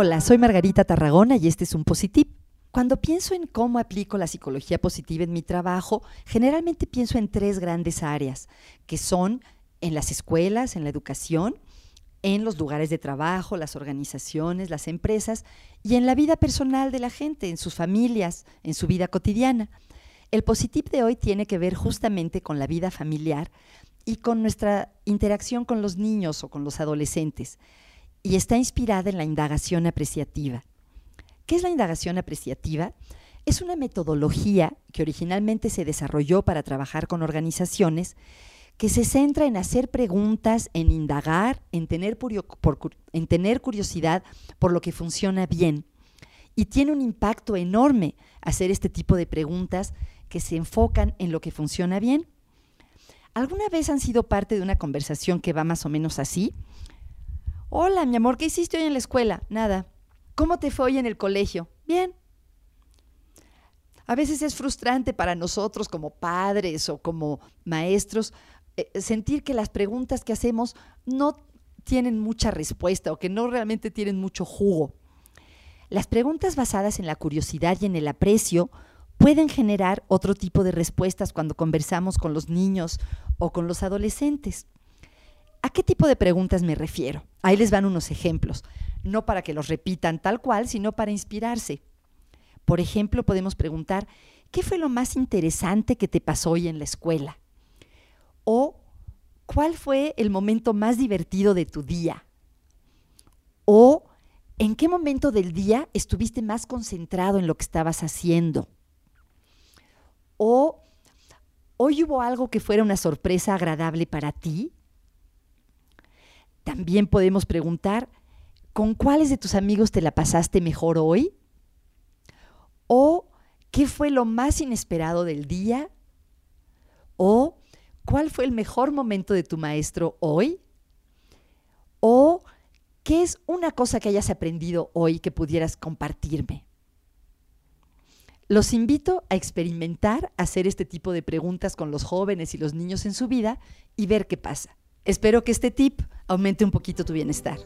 Hola, soy Margarita Tarragona y este es un Positif. Cuando pienso en cómo aplico la psicología positiva en mi trabajo, generalmente pienso en tres grandes áreas, que son en las escuelas, en la educación, en los lugares de trabajo, las organizaciones, las empresas y en la vida personal de la gente, en sus familias, en su vida cotidiana. El Positif de hoy tiene que ver justamente con la vida familiar y con nuestra interacción con los niños o con los adolescentes y está inspirada en la indagación apreciativa. ¿Qué es la indagación apreciativa? Es una metodología que originalmente se desarrolló para trabajar con organizaciones que se centra en hacer preguntas, en indagar, en tener, en tener curiosidad por lo que funciona bien. Y tiene un impacto enorme hacer este tipo de preguntas que se enfocan en lo que funciona bien. ¿Alguna vez han sido parte de una conversación que va más o menos así? Hola, mi amor, ¿qué hiciste hoy en la escuela? Nada. ¿Cómo te fue hoy en el colegio? Bien. A veces es frustrante para nosotros como padres o como maestros eh, sentir que las preguntas que hacemos no tienen mucha respuesta o que no realmente tienen mucho jugo. Las preguntas basadas en la curiosidad y en el aprecio pueden generar otro tipo de respuestas cuando conversamos con los niños o con los adolescentes. ¿A qué tipo de preguntas me refiero? Ahí les van unos ejemplos, no para que los repitan tal cual, sino para inspirarse. Por ejemplo, podemos preguntar, ¿qué fue lo más interesante que te pasó hoy en la escuela? O, ¿cuál fue el momento más divertido de tu día? O, ¿en qué momento del día estuviste más concentrado en lo que estabas haciendo? O, ¿hoy hubo algo que fuera una sorpresa agradable para ti? También podemos preguntar, ¿con cuáles de tus amigos te la pasaste mejor hoy? ¿O qué fue lo más inesperado del día? ¿O cuál fue el mejor momento de tu maestro hoy? ¿O qué es una cosa que hayas aprendido hoy que pudieras compartirme? Los invito a experimentar hacer este tipo de preguntas con los jóvenes y los niños en su vida y ver qué pasa. Espero que este tip aumente un poquito tu bienestar.